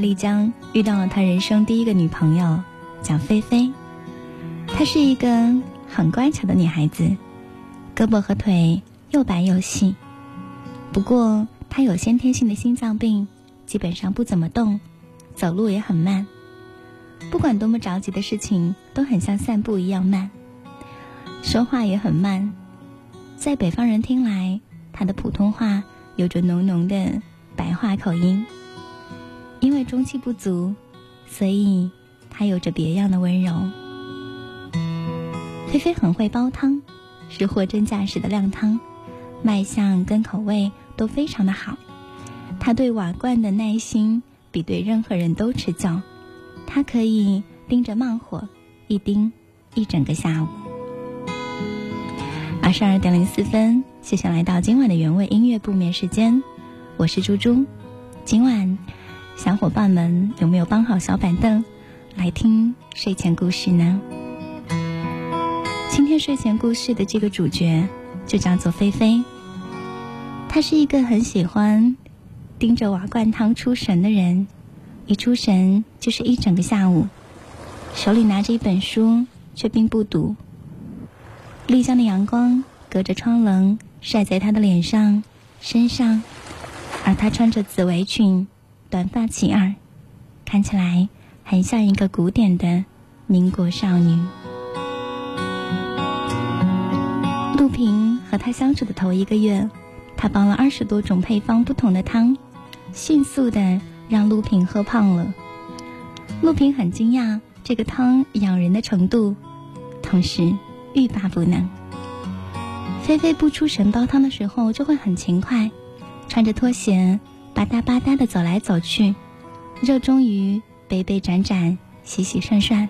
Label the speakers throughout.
Speaker 1: 丽江遇到了他人生第一个女朋友，叫菲菲。她是一个很乖巧的女孩子，胳膊和腿又白又细。不过她有先天性的心脏病，基本上不怎么动，走路也很慢。不管多么着急的事情，都很像散步一样慢。说话也很慢，在北方人听来，她的普通话有着浓浓的白话口音。因为中气不足，所以他有着别样的温柔。菲菲很会煲汤，是货真价实的靓汤，卖相跟口味都非常的好。她对瓦罐的耐心比对任何人都持久，她可以盯着慢火一盯一整个下午。二十二点零四分，谢谢来到今晚的原味音乐不眠时间，我是猪猪，今晚。小伙伴们，有没有搬好小板凳来听睡前故事呢？今天睡前故事的这个主角就叫做菲菲。她是一个很喜欢盯着瓦罐汤出神的人，一出神就是一整个下午，手里拿着一本书却并不读。丽江的阳光隔着窗棱晒在她的脸上、身上，而她穿着紫围裙。短发齐耳，看起来很像一个古典的民国少女。陆平和他相处的头一个月，他煲了二十多种配方不同的汤，迅速的让陆平喝胖了。陆平很惊讶这个汤养人的程度，同时欲罢不能。菲菲不出神煲汤的时候就会很勤快，穿着拖鞋。吧嗒吧嗒的走来走去，热衷于杯杯盏盏、洗洗涮涮，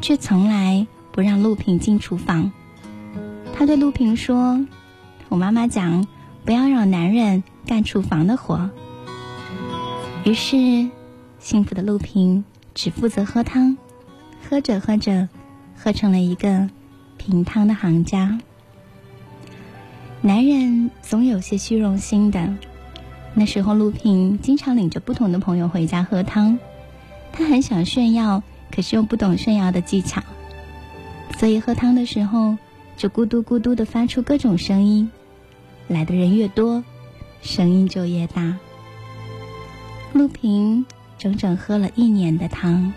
Speaker 1: 却从来不让陆平进厨房。他对陆平说：“我妈妈讲，不要让男人干厨房的活。”于是，幸福的陆平只负责喝汤，喝着喝着，喝成了一个品汤的行家。男人总有些虚荣心的。那时候，陆平经常领着不同的朋友回家喝汤，他很想炫耀，可是又不懂炫耀的技巧，所以喝汤的时候就咕嘟咕嘟的发出各种声音，来的人越多，声音就越大。陆平整整喝了一年的汤。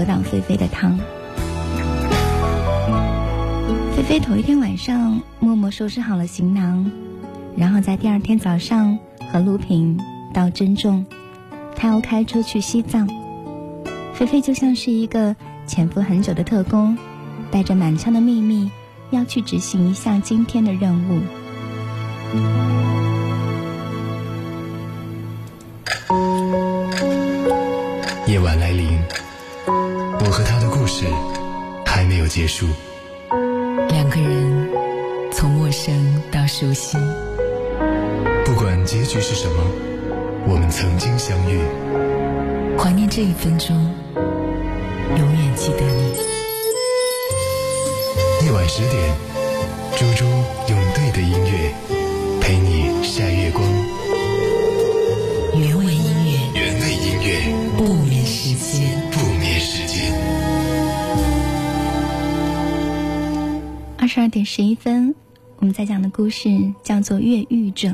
Speaker 1: 再也没有喝到菲菲的汤。菲菲头一天晚上默默收拾好了行囊，然后在第二天早上和陆平到珍重，他要开车去西藏。菲菲就像是一个潜伏很久的特工，带着满腔的秘密，要去执行一项今天的任务。
Speaker 2: 夜晚来，事还没有结束。
Speaker 3: 两个人从陌生到熟悉，
Speaker 2: 不管结局是什么，我们曾经相遇。
Speaker 3: 怀念这一分钟，永远记得你。
Speaker 2: 夜晚十点，猪猪用对的音乐陪你晒
Speaker 1: 十二点十一分，我们在讲的故事叫做《越狱者》，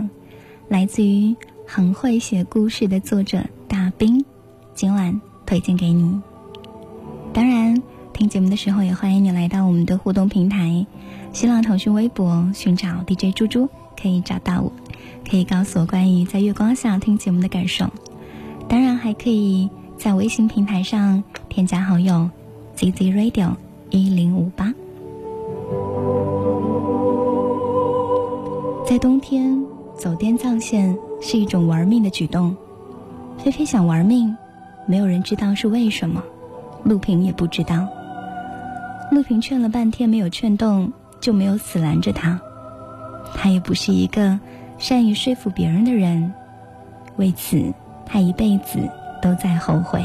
Speaker 1: 来自于很会写故事的作者大兵。今晚推荐给你。当然，听节目的时候也欢迎你来到我们的互动平台，新浪、腾讯微博寻找 DJ 猪猪，可以找到我，可以告诉我关于在月光下听节目的感受。当然，还可以在微信平台上添加好友 ZZ Radio 一零五八。在冬天走滇藏线是一种玩命的举动，菲菲想玩命。没有人知道是为什么，陆平也不知道。陆平劝了半天没有劝动，就没有死拦着他。他也不是一个善于说服别人的人，为此他一辈子都在后悔。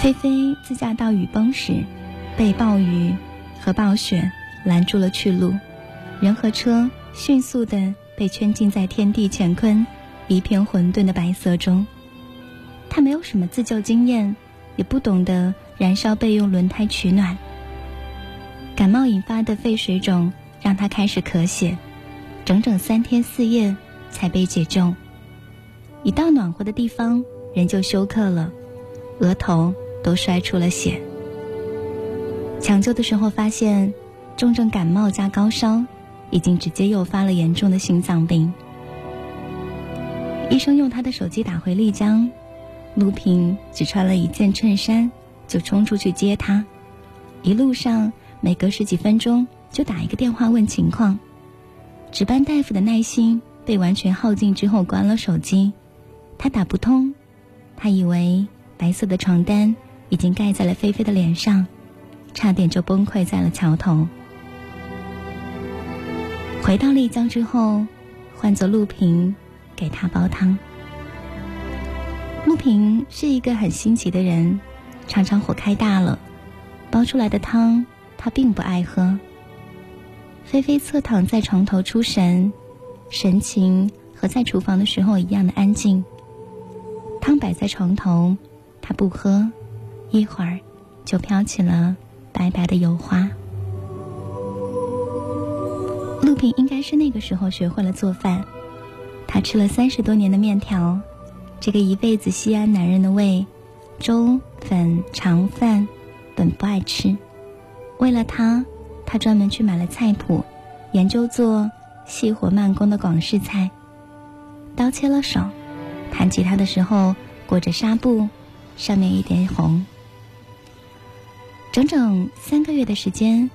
Speaker 1: 菲菲自驾到雨崩时。被暴雨和暴雪拦住了去路，人和车迅速的被圈禁在天地乾坤一片混沌的白色中。他没有什么自救经验，也不懂得燃烧备用轮胎取暖。感冒引发的肺水肿让他开始咳血，整整三天四夜才被解救。一到暖和的地方，人就休克了，额头都摔出了血。抢救的时候发现，重症感冒加高烧，已经直接诱发了严重的心脏病。医生用他的手机打回丽江，陆平只穿了一件衬衫就冲出去接他，一路上每隔十几分钟就打一个电话问情况。值班大夫的耐心被完全耗尽之后关了手机，他打不通，他以为白色的床单已经盖在了菲菲的脸上。差点就崩溃在了桥头。回到丽江之后，换做陆平给他煲汤。陆平是一个很心急的人，常常火开大了，煲出来的汤他并不爱喝。菲菲侧躺在床头出神，神情和在厨房的时候一样的安静。汤摆在床头，他不喝，一会儿就飘起了。白白的油花。陆平应该是那个时候学会了做饭，他吃了三十多年的面条，这个一辈子西安男人的胃，粥、粉、肠、饭本不爱吃。为了他，他专门去买了菜谱，研究做细火慢工的广式菜。刀切了手，弹吉他的时候裹着纱布，上面一点红。整整三个月的时间，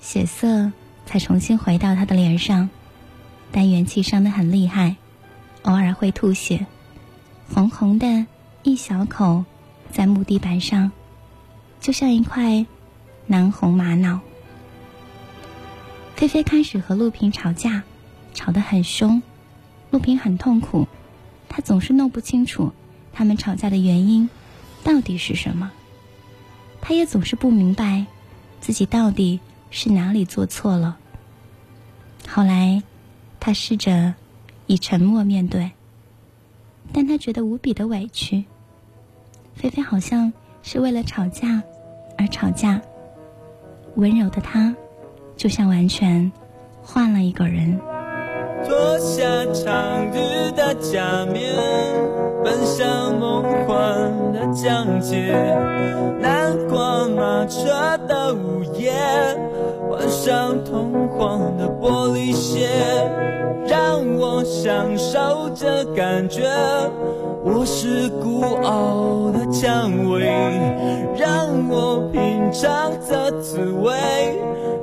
Speaker 1: 血色才重新回到他的脸上，但元气伤得很厉害，偶尔会吐血，红红的一小口，在木地板上，就像一块南红玛瑙。菲菲开始和陆平吵架，吵得很凶，陆平很痛苦，他总是弄不清楚他们吵架的原因到底是什么。他也总是不明白，自己到底是哪里做错了。后来，他试着以沉默面对，但他觉得无比的委屈。菲菲好像是为了吵架而吵架。温柔的他，就像完全换了一个人。
Speaker 4: 脱下长日的假面，奔向梦幻的疆界。南瓜马车的午夜，换上通黄的玻璃鞋，让我享受这感觉。我是孤傲的蔷薇，让我品尝这滋味。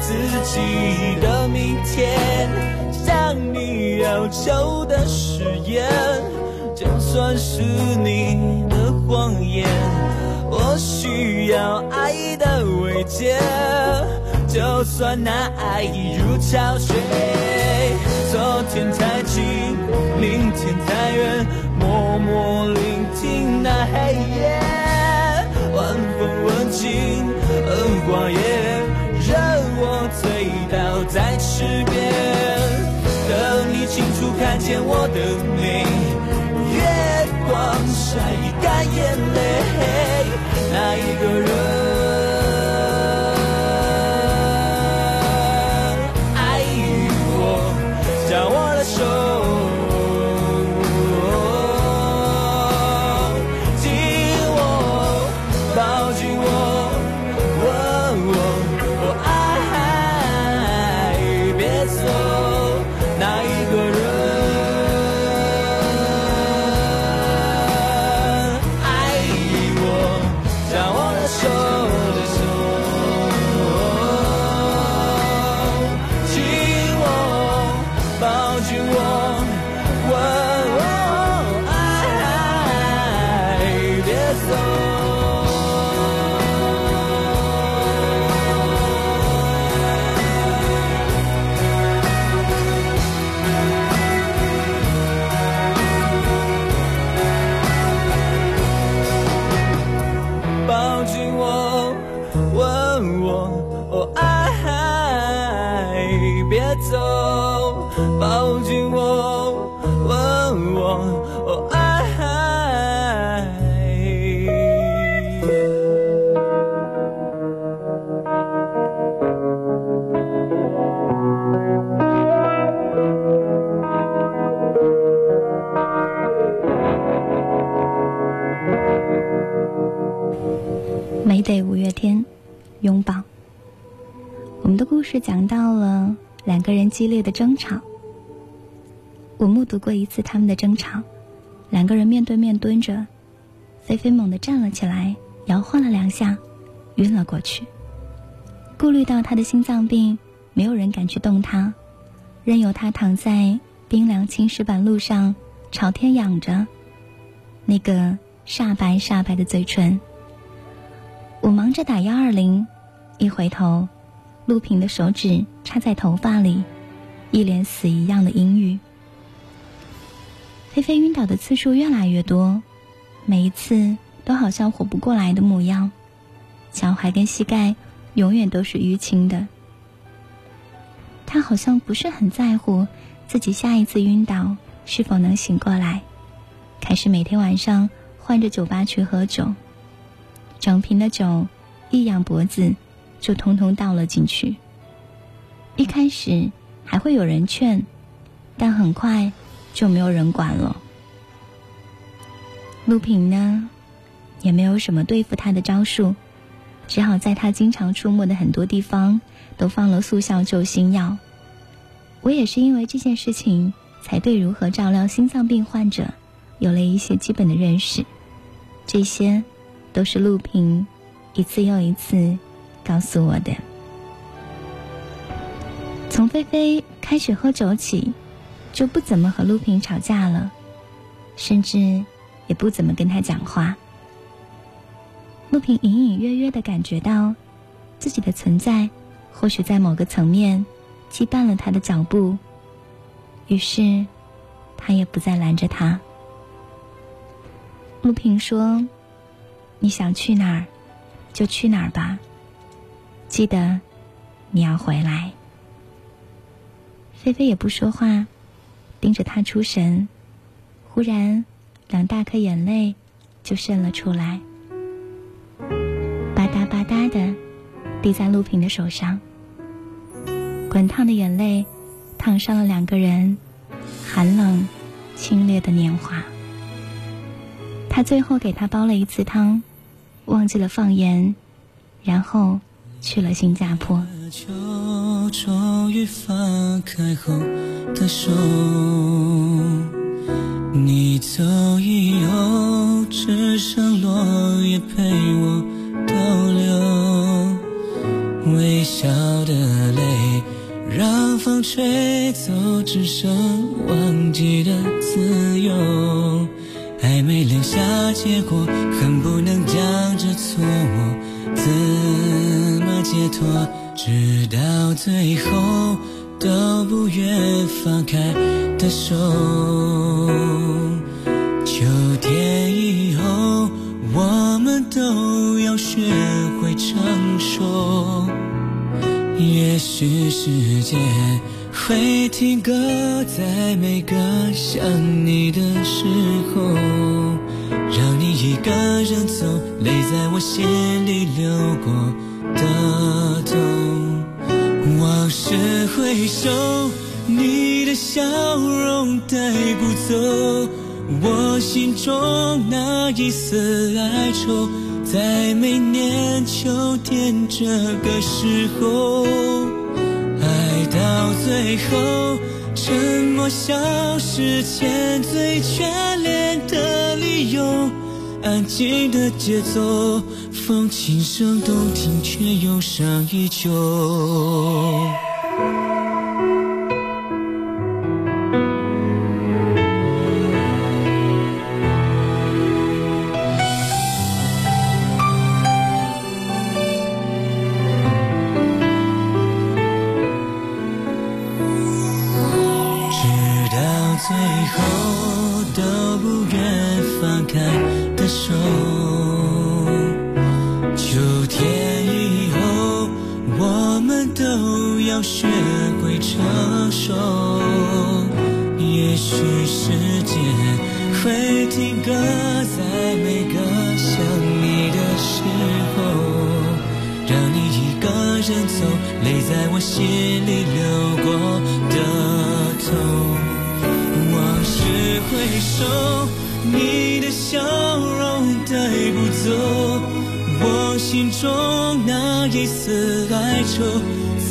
Speaker 4: 自己的明天，向你要求的誓言，就算是你的谎言。我需要爱的慰藉，就算那爱已如潮水。昨天太近，明天太远，默默聆听那黑夜，我的美。月光晒干眼泪，那一个人。
Speaker 1: 讲到了两个人激烈的争吵。我目睹过一次他们的争吵，两个人面对面蹲着，菲菲猛地站了起来，摇晃了两下，晕了过去。顾虑到他的心脏病，没有人敢去动他，任由他躺在冰凉青石板路上，朝天仰着，那个煞白煞白的嘴唇。我忙着打幺二零，一回头。陆平的手指插在头发里，一脸死一样的阴郁。菲菲晕倒的次数越来越多，每一次都好像活不过来的模样，脚踝跟膝盖永远都是淤青的。他好像不是很在乎自己下一次晕倒是否能醒过来，开始每天晚上换着酒吧去喝酒，整瓶的酒一仰脖子就通通倒了进去。一开始还会有人劝，但很快就没有人管了。陆平呢，也没有什么对付他的招数，只好在他经常出没的很多地方都放了速效救心药。我也是因为这件事情，才对如何照料心脏病患者有了一些基本的认识。这些，都是陆平一次又一次告诉我的。从菲菲开始喝酒起，就不怎么和陆平吵架了，甚至也不怎么跟他讲话。陆平隐隐约约的感觉到，自己的存在或许在某个层面。羁绊了他的脚步，于是他也不再拦着他。陆平说：“你想去哪儿，就去哪儿吧。记得你要回来。”菲菲也不说话，盯着他出神。忽然，两大颗眼泪就渗了出来，吧嗒吧嗒的滴在陆平的手上。滚烫的眼泪，烫伤了两个人寒冷、清冽的年华。他最后给他煲了一次汤，忘记了放盐，然后去了新加坡。
Speaker 5: 终于放开后的手，你走以后，只剩落叶陪我逗留，微笑的泪。让风吹走，只剩忘记的自由。还没留下结果，恨不能将这错误自解脱？直到最后都不愿放开的手。秋天以后，我们都要学会成熟。也许时间会停格在每个想你的时候，让你一个人走，泪在我心里流过的痛。往事回首，你的笑容带不走我心中那一丝哀愁。在每年秋天这个时候，爱到最后，沉默消失前最眷恋的理由，安静的节奏，风琴声动听，却忧伤依旧。时间会停格在每个想你的时候让你一个人走泪在我心里流过的痛往事回首你的笑容带不走我心中那一丝哀愁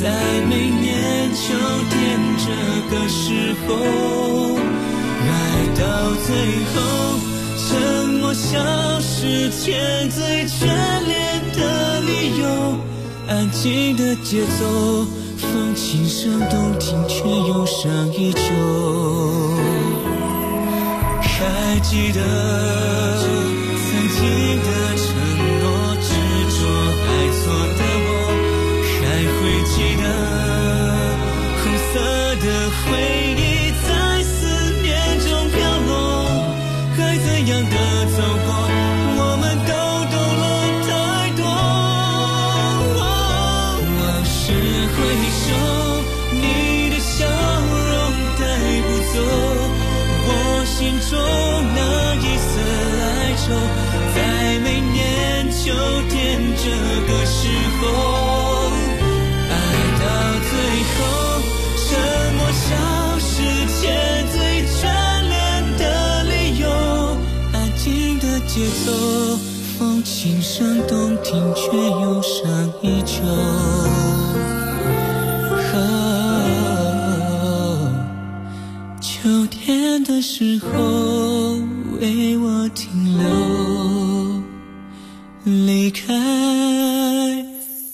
Speaker 5: 在每年秋天这个时候到最后，沉默消失前最眷恋的理由。安静的节奏，放轻声动听，却忧伤依旧。还记得曾经的承诺，执着爱错的我，还会记得红色的回忆。一样的走过，我们都懂了太多。往事回首，你的笑容带不走。我心中那一丝哀愁，在每年秋天这个时候。声动听，却忧伤依旧。秋天的时候，为我停留，离开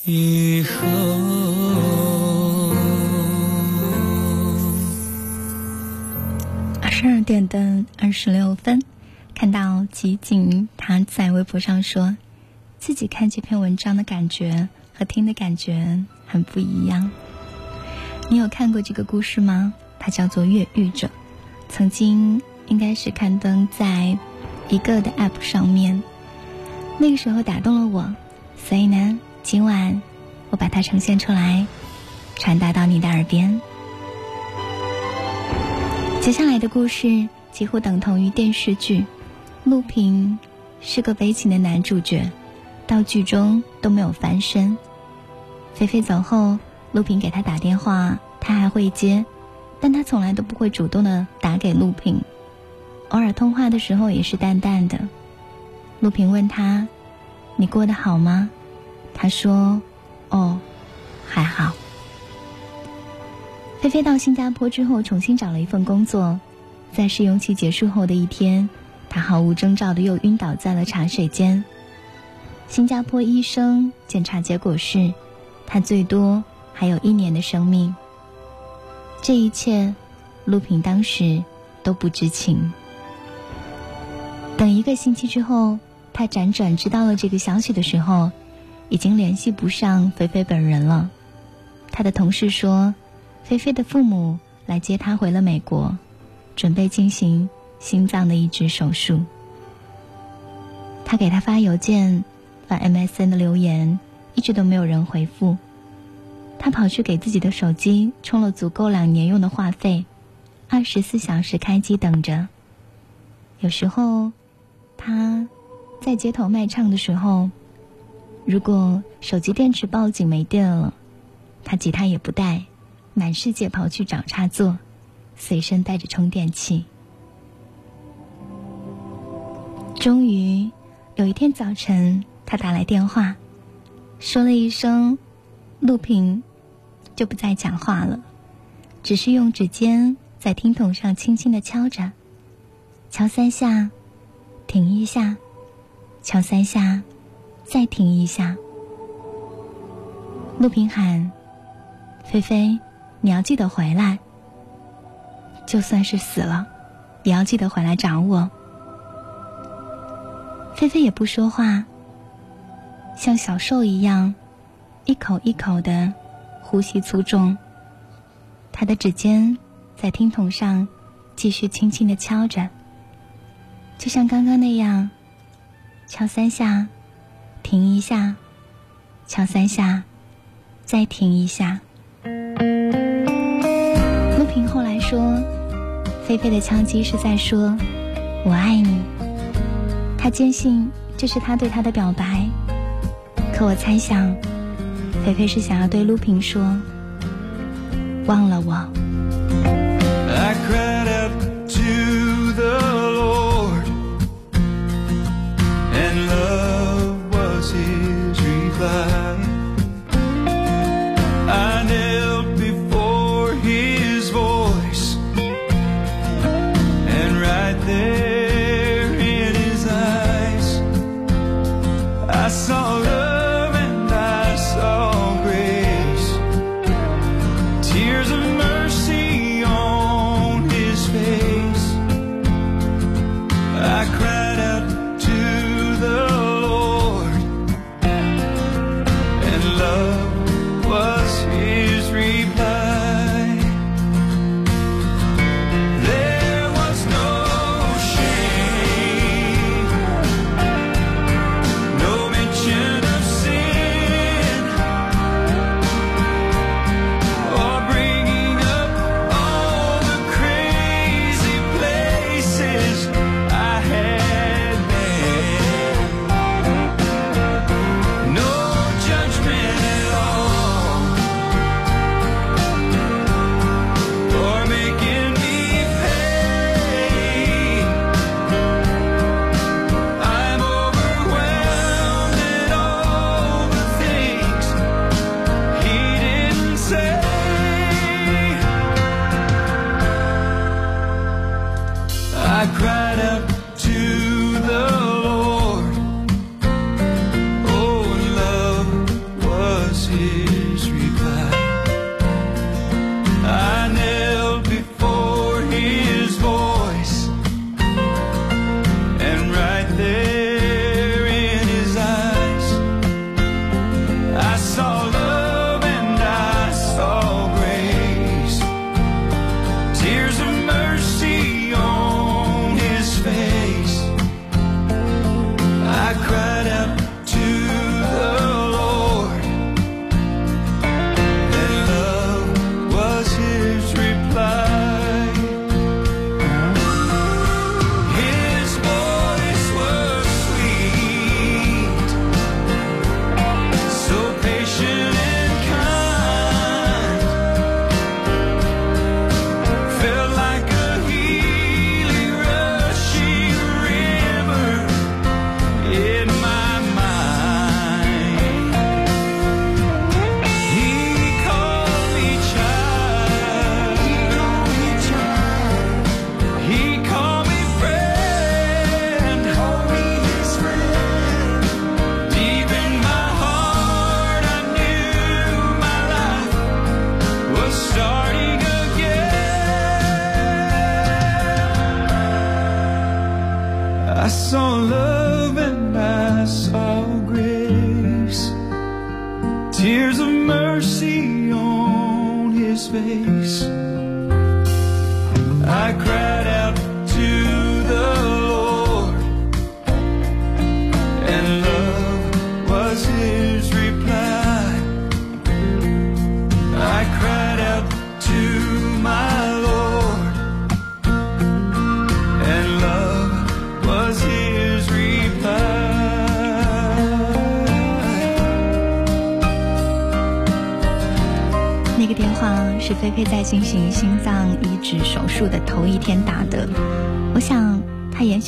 Speaker 5: 以后。
Speaker 1: 二十二点的二十六分，看到集锦他在微博上说，自己看这篇文章的感觉和听的感觉很不一样。你有看过这个故事吗？它叫做《越狱者》。曾经应该是刊登在一个的 App 上面，那个时候打动了我，所以呢，今晚我把它呈现出来，传达到你的耳边。接下来的故事几乎等同于电视剧，陆平是个悲情的男主角，到剧中都没有翻身。菲菲走后，陆平给他打电话，他还会接。但他从来都不会主动的打给陆平，偶尔通话的时候也是淡淡的。陆平问他：“你过得好吗？”他说：“哦，还好。”菲菲到新加坡之后，重新找了一份工作，在试用期结束后的一天，她毫无征兆的又晕倒在了茶水间。新加坡医生检查结果是，他最多还有一年的生命。这一切，陆平当时都不知情。等一个星期之后，他辗转知道了这个消息的时候，已经联系不上菲菲本人了。他的同事说，菲菲的父母来接他回了美国，准备进行心脏的移植手术。他给他发邮件、MSN 的留言，一直都没有人回复。他跑去给自己的手机充了足够两年用的话费，二十四小时开机等着。有时候，他在街头卖唱的时候，如果手机电池报警没电了，他吉他也不带，满世界跑去找插座，随身带着充电器。终于有一天早晨，他打来电话，说了一声：“陆平。”就不再讲话了，只是用指尖在听筒上轻轻的敲着，敲三下，停一下，敲三下，再停一下。陆平喊：“菲菲，你要记得回来。就算是死了，也要记得回来找我。”菲菲也不说话，像小兽一样，一口一口的。呼吸粗重，他的指尖在听筒上继续轻轻的敲着，就像刚刚那样，敲三下，停一下，敲三下，再停一下。陆平后来说，菲菲的敲击是在说“我爱你”，他坚信这是他对他的表白，可我猜想。菲菲是想要对陆平说：“忘了我。”
Speaker 5: tears of mercy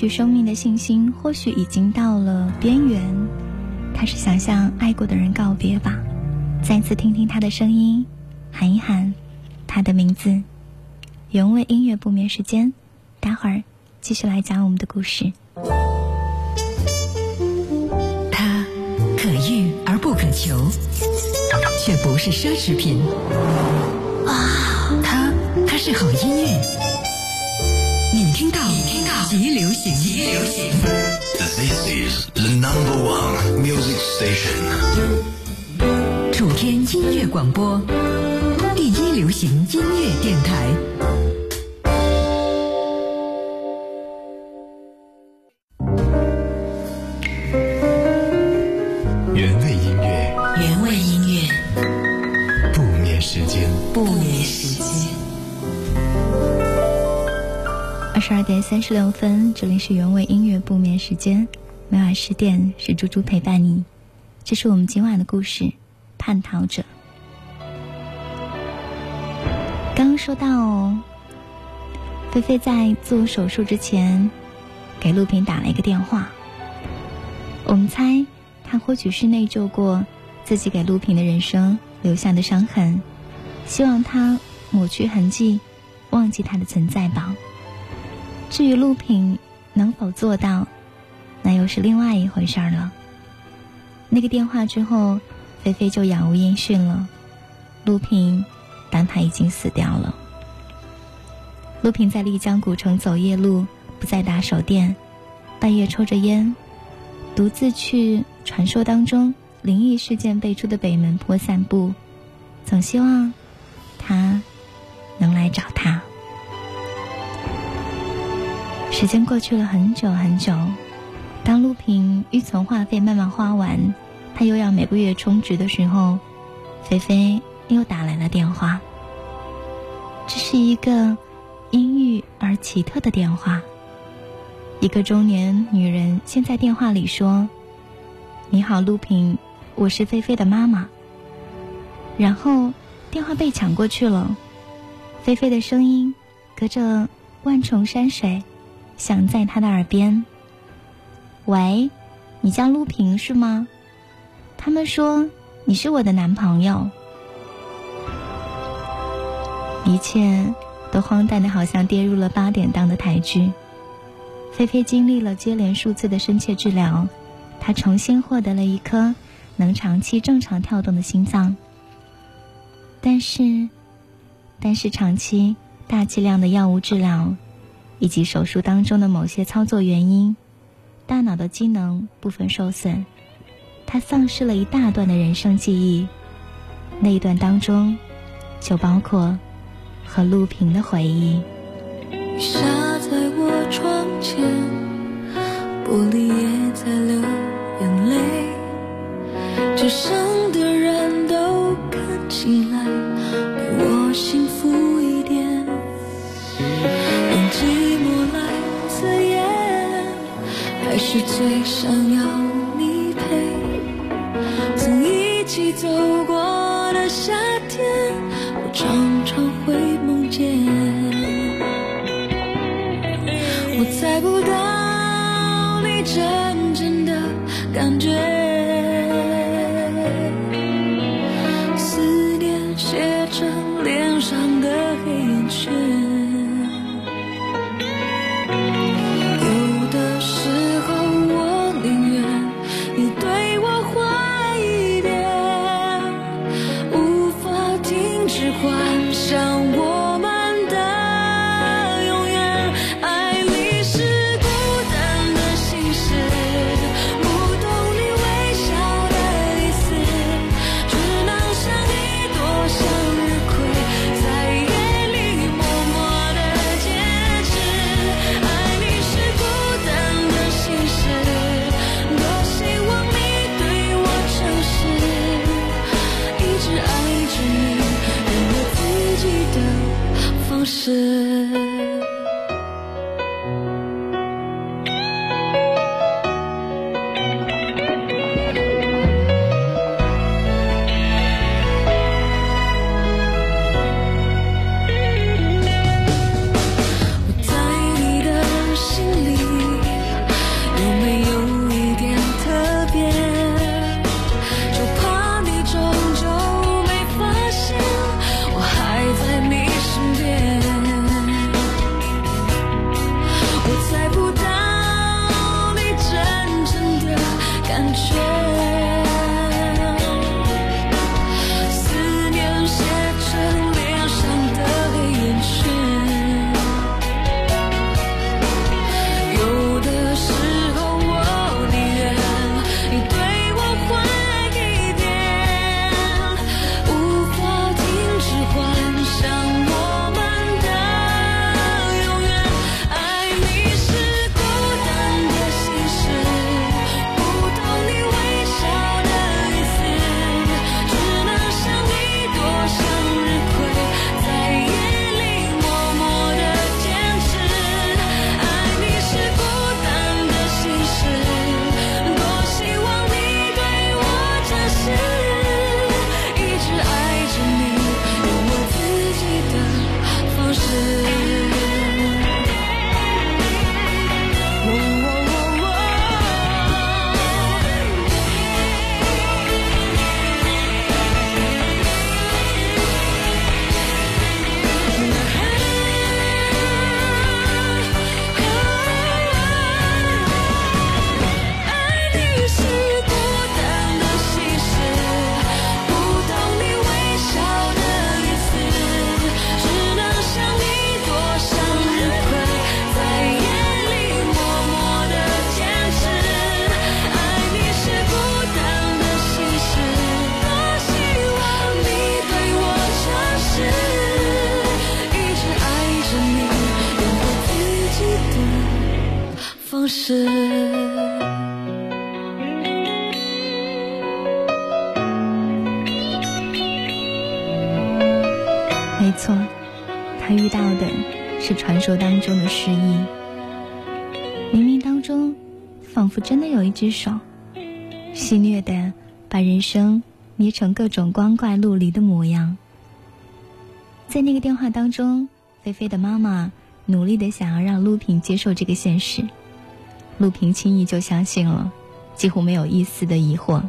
Speaker 1: 她延续生命的信心或许已经到了边缘。他是想向爱过的人告别吧。再次听听他的声音，喊一喊他的名字。原味音乐不眠时间，待会儿继续来讲我们的故事。
Speaker 3: 他可遇而不可求，却不是奢侈品。啊，他他是好音乐。极流行，极流行。
Speaker 2: This is the number one music station.
Speaker 3: 楚天音乐广播，第一流行音乐电台。
Speaker 1: 点三十六分，这里是原味音乐不眠时间，每晚十点是猪猪陪伴你。这是我们今晚的故事，《叛逃者》。刚刚说到，菲菲在做手术之前给陆平打了一个电话，我们猜他或许是内疚过自己给陆平的人生留下的伤痕，希望他抹去痕迹，忘记他的存在吧。至于陆平能否做到，那又是另外一回事儿了。那个电话之后，菲菲就杳无音讯了。陆平当他已经死掉了。陆平在丽江古城走夜路，不再打手电，半夜抽着烟，独自去传说当中灵异事件辈出的北门坡散步，总希望他能来找他。时间过去了很久很久，当陆平预存话费慢慢花完，他又要每个月充值的时候，菲菲又打来了电话。这是一个阴郁而奇特的电话。一个中年女人先在电话里说：“你好，陆平，我是菲菲的妈妈。”然后电话被抢过去了，菲菲的声音隔着万重山水。响在他的耳边。喂，你叫陆平是吗？他们说你是我的男朋友。一切都荒诞的，好像跌入了八点档的台剧。菲菲经历了接连数次的深切治疗，她重新获得了一颗能长期正常跳动的心脏。但是，但是长期大剂量的药物治疗。以及手术当中的某些操作原因，大脑的机能部分受损，他丧失了一大段的人生记忆。那一段当中，就包括和陆平的回忆。
Speaker 6: 下在我窗前，玻璃也在流眼泪。街上的是最想要你陪。曾一起走过的夏天，我常常会梦见。我猜不到你真正的感觉，思念写成脸上的黑眼圈
Speaker 1: 错，他遇到的是传说当中的失忆。冥冥当中，仿佛真的有一只手，戏谑的把人生捏成各种光怪陆离的模样。在那个电话当中，菲菲的妈妈努力的想要让陆平接受这个现实，陆平轻易就相信了，几乎没有一丝的疑惑。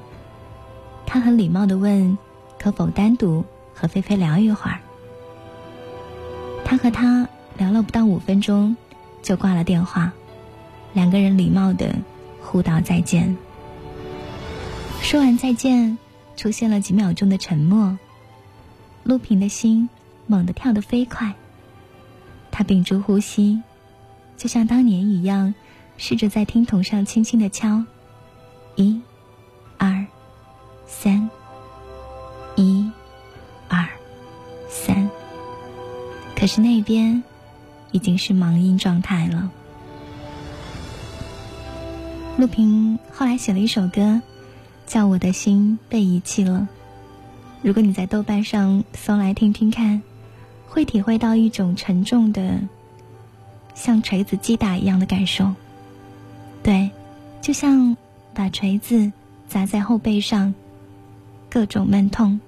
Speaker 1: 他很礼貌的问：“可否单独和菲菲聊一会儿？”他和她聊了不到五分钟，就挂了电话。两个人礼貌的互道再见。说完再见，出现了几秒钟的沉默。陆平的心猛地跳得飞快，他屏住呼吸，就像当年一样，试着在听筒上轻轻的敲，一、二、三，一、二、三。可是那边已经是盲音状态了。陆平后来写了一首歌，叫《我的心被遗弃了》。如果你在豆瓣上搜来听听看，会体会到一种沉重的，像锤子击打一样的感受。对，就像把锤子砸在后背上，各种闷痛。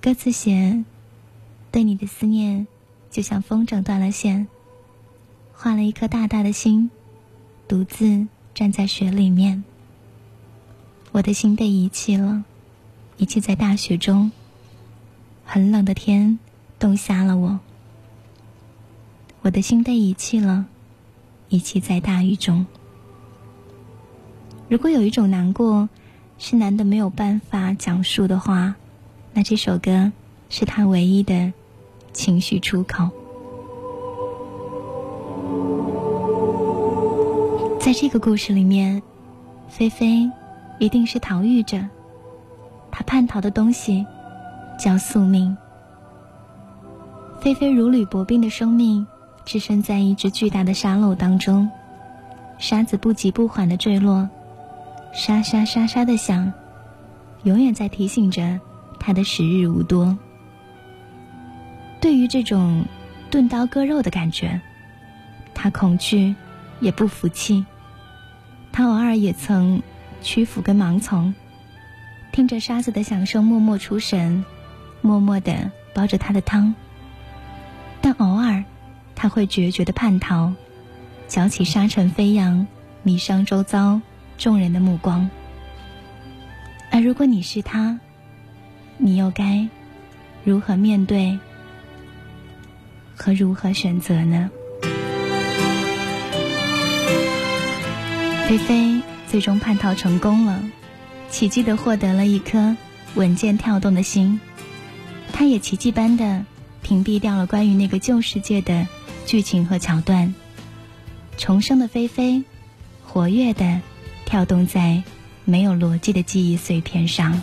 Speaker 1: 歌词写：对你的思念，就像风筝断了线，画了一颗大大的心。独自站在雪里面，我的心被遗弃了，遗弃在大雪中。很冷的天，冻瞎了我。我的心被遗弃了，遗弃在大雨中。如果有一种难过，是难的没有办法讲述的话，那这首歌是他唯一的情绪出口。在这个故事里面，菲菲一定是逃狱者。她叛逃的东西叫宿命。菲菲如履薄冰的生命，置身在一只巨大的沙漏当中，沙子不急不缓的坠落，沙沙沙沙的响，永远在提醒着他的时日无多。对于这种钝刀割肉的感觉，他恐惧，也不服气。他偶尔也曾屈服跟盲从，听着沙子的响声，默默出神，默默的煲着他的汤。但偶尔，他会决绝的叛逃，搅起沙尘飞扬，迷伤周遭众人的目光。而如果你是他，你又该如何面对和如何选择呢？菲菲最终叛逃成功了，奇迹的获得了一颗稳健跳动的心。他也奇迹般的屏蔽掉了关于那个旧世界的剧情和桥段。重生的菲菲，活跃的跳动在没有逻辑的记忆碎片上。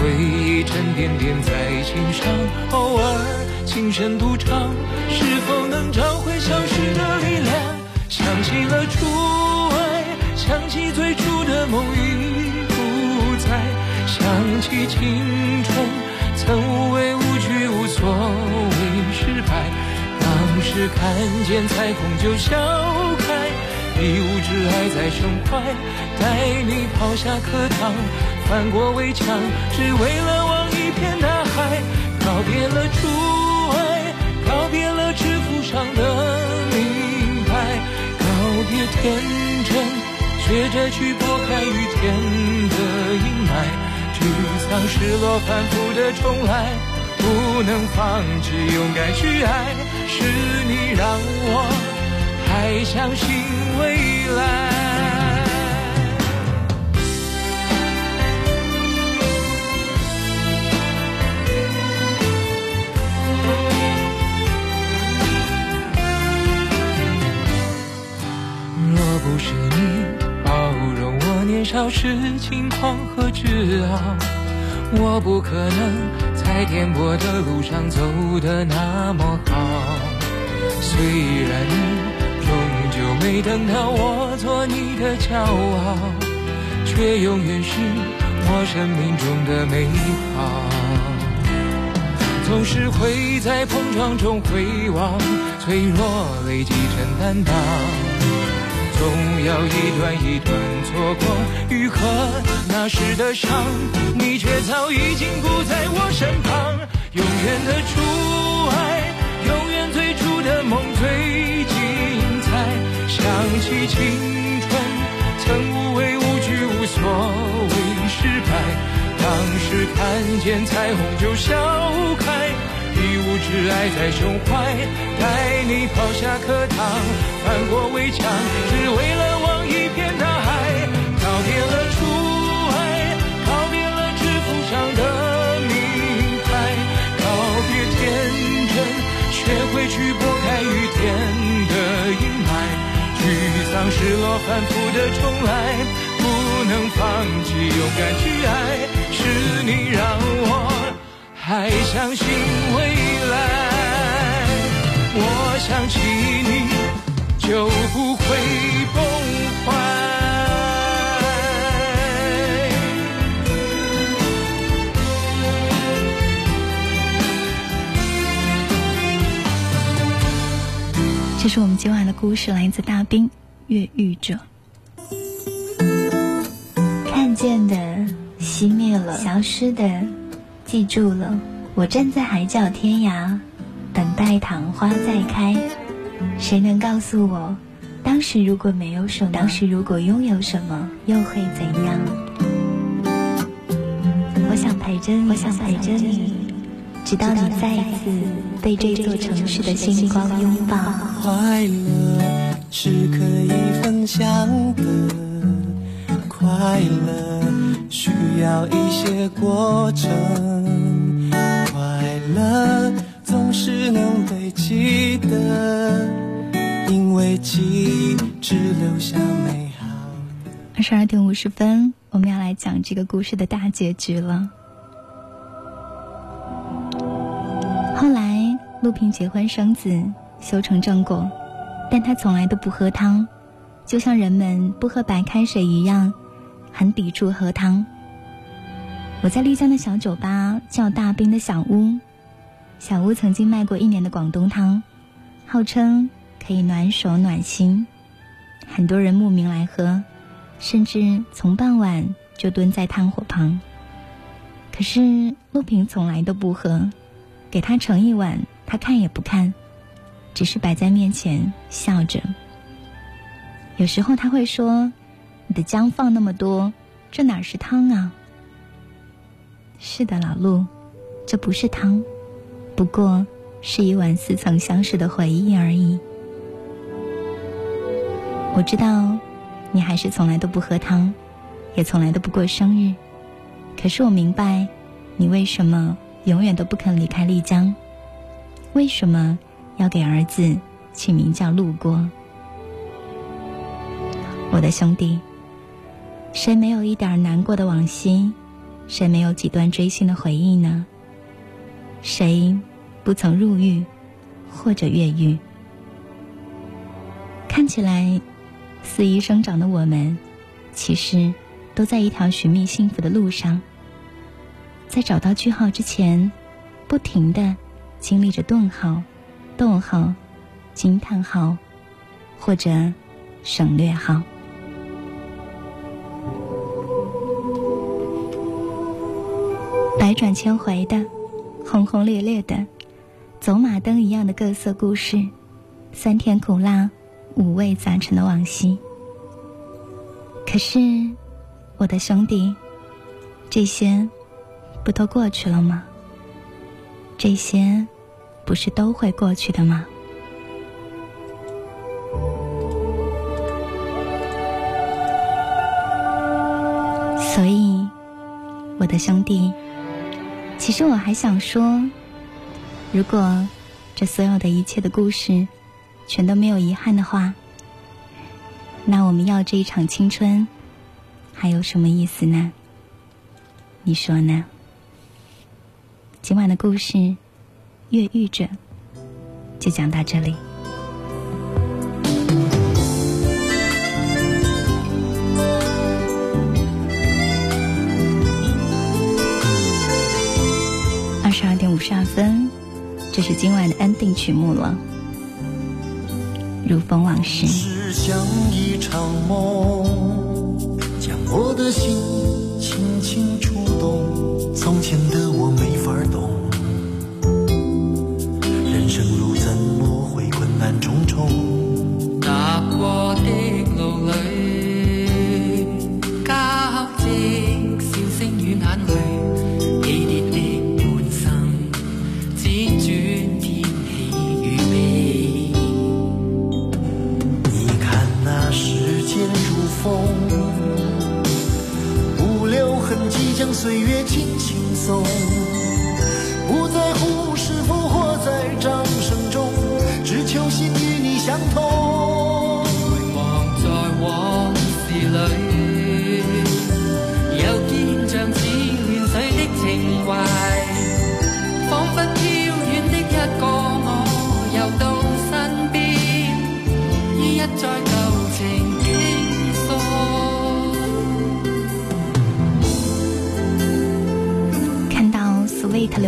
Speaker 7: 回忆沉甸甸在心上，偶尔。轻声独唱，是否能找回消失的力量？想起了初爱，想起最初的梦已不在，想起青春曾无畏无惧，无所谓失败。当时看见彩虹就笑开，一无挚爱在胸怀，带你跑下课堂，翻过围墙，只为了望一片大海，告别了初爱。告别了制服上的明白，告别天真，学着去拨开雨天的阴霾，沮丧、失落、反复的重来，不能放弃，勇敢去爱，是还相信未来。若不是你包容我年少时轻狂和自傲，我不可能在颠簸的路上走得那么好。虽然你没等到我做你的骄傲，却永远是我生命中的美好。总是会在碰撞中回望，脆弱累积成担当。总要一段一段错过愈合那时的伤，你却早已经不在我身旁。永远的初爱，永远最初的梦，最近想起青春，曾无畏无惧，无所谓失败。当时看见彩虹就笑开，一无挚爱在胸怀。带你跑下课堂，翻过围墙，只为了望一片大海。告别了初爱，告别了纸封上的名牌，告别天真，学会去当、失落、反复的重来，不能放弃，勇敢去爱，是你让我还相信未来。我想起你，就不会崩坏。
Speaker 1: 这是我们今晚的故事，来自大兵《越狱者》。看见的熄灭了，消失的记住了。我站在海角天涯，等待昙花再开。谁能告诉我，当时如果没有什么，当时如果拥有什么，又会怎样？我想陪着你，我想陪着你，直到你再一次被这座城市的星光拥抱。
Speaker 8: 快乐是可以分享的，快乐需要一些过程，快乐总是能被记得，因为记忆只留下美好。
Speaker 1: 二十二点五十分，我们要来讲这个故事的大结局了。后来，陆平结婚生子，修成正果，但他从来都不喝汤，就像人们不喝白开水一样，很抵触喝汤。我在丽江的小酒吧叫大兵的小屋，小屋曾经卖过一年的广东汤，号称可以暖手暖心，很多人慕名来喝。甚至从傍晚就蹲在炭火旁。可是陆平从来都不喝，给他盛一碗，他看也不看，只是摆在面前笑着。有时候他会说：“你的姜放那么多，这哪是汤啊？”是的，老陆，这不是汤，不过是一碗似曾相识的回忆而已。我知道。你还是从来都不喝汤，也从来都不过生日。可是我明白，你为什么永远都不肯离开丽江？为什么要给儿子起名叫路过？我的兄弟，谁没有一点难过的往昔？谁没有几段追心的回忆呢？谁不曾入狱或者越狱？看起来。肆意生长的我们，其实都在一条寻觅幸福的路上。在找到句号之前，不停的经历着顿号、逗号、惊叹号，或者省略号。百转千回的、轰轰烈烈的、走马灯一样的各色故事，酸甜苦辣。五味杂陈的往昔，可是，我的兄弟，这些不都过去了吗？这些不是都会过去的吗？所以，我的兄弟，其实我还想说，如果这所有的一切的故事。全都没有遗憾的话，那我们要这一场青春，还有什么意思呢？你说呢？今晚的故事《越狱者》就讲到这里。二十二点五十二分，这是今晚的 ending 曲目了。如风往事，
Speaker 8: 像一场梦，将我的心轻轻触动。从前的轻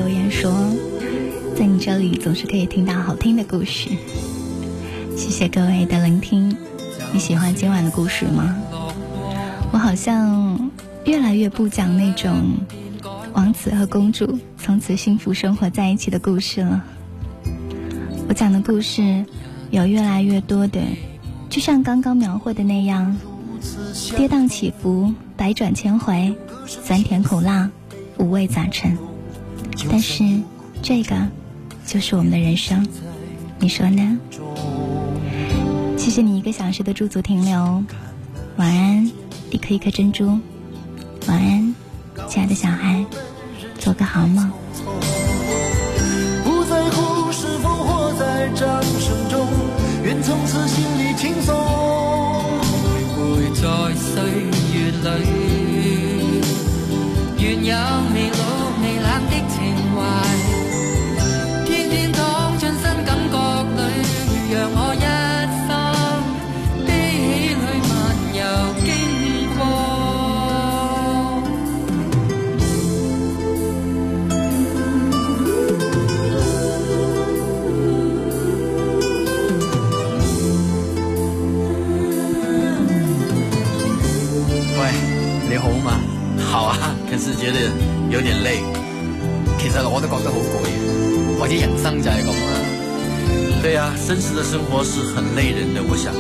Speaker 1: 留言说，在你这里总是可以听到好听的故事。谢谢各位的聆听，你喜欢今晚的故事吗？我好像越来越不讲那种王子和公主从此幸福生活在一起的故事了。我讲的故事有越来越多的，就像刚刚描绘的那样，跌宕起伏，百转千回，酸甜苦辣，五味杂陈。但是这个就是我们的人生，你说呢？谢谢你一个小时的驻足停留，晚安，一颗一颗珍珠，晚安，亲爱的小孩，做个好梦。
Speaker 8: 不在乎是否活在掌声中，愿从此心里轻松。
Speaker 9: 徘徊在岁月裏，的生
Speaker 10: 活是很累人的，我想。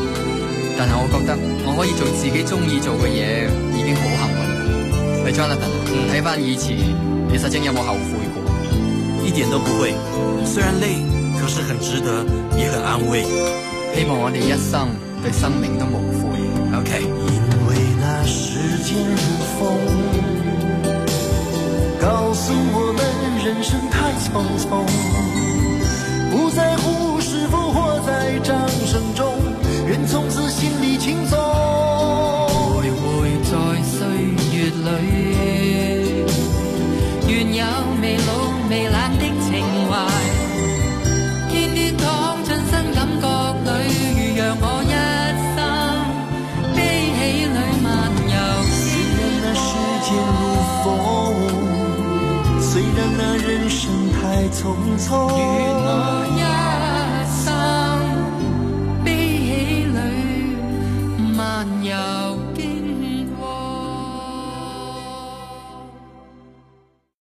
Speaker 10: 但係我覺得我可以做自己中意做嘅嘢，已經好幸運。喂，Jonathan，睇翻以前，你實情有冇後悔過？一點都不會，雖然累，可是很值得，也很安慰。希望我哋一生對生命都無悔。OK。
Speaker 8: 因為那時間如風，告訴我們人生太匆匆。不在乎是否活在掌声中，愿从此心里轻松。
Speaker 9: 徘徊在歲月裏，願有未老未冷的情懷，天天躺進新感覺裏，讓我一生悲喜里漫遊。
Speaker 8: 那世間如風，雖然那人生太匆匆。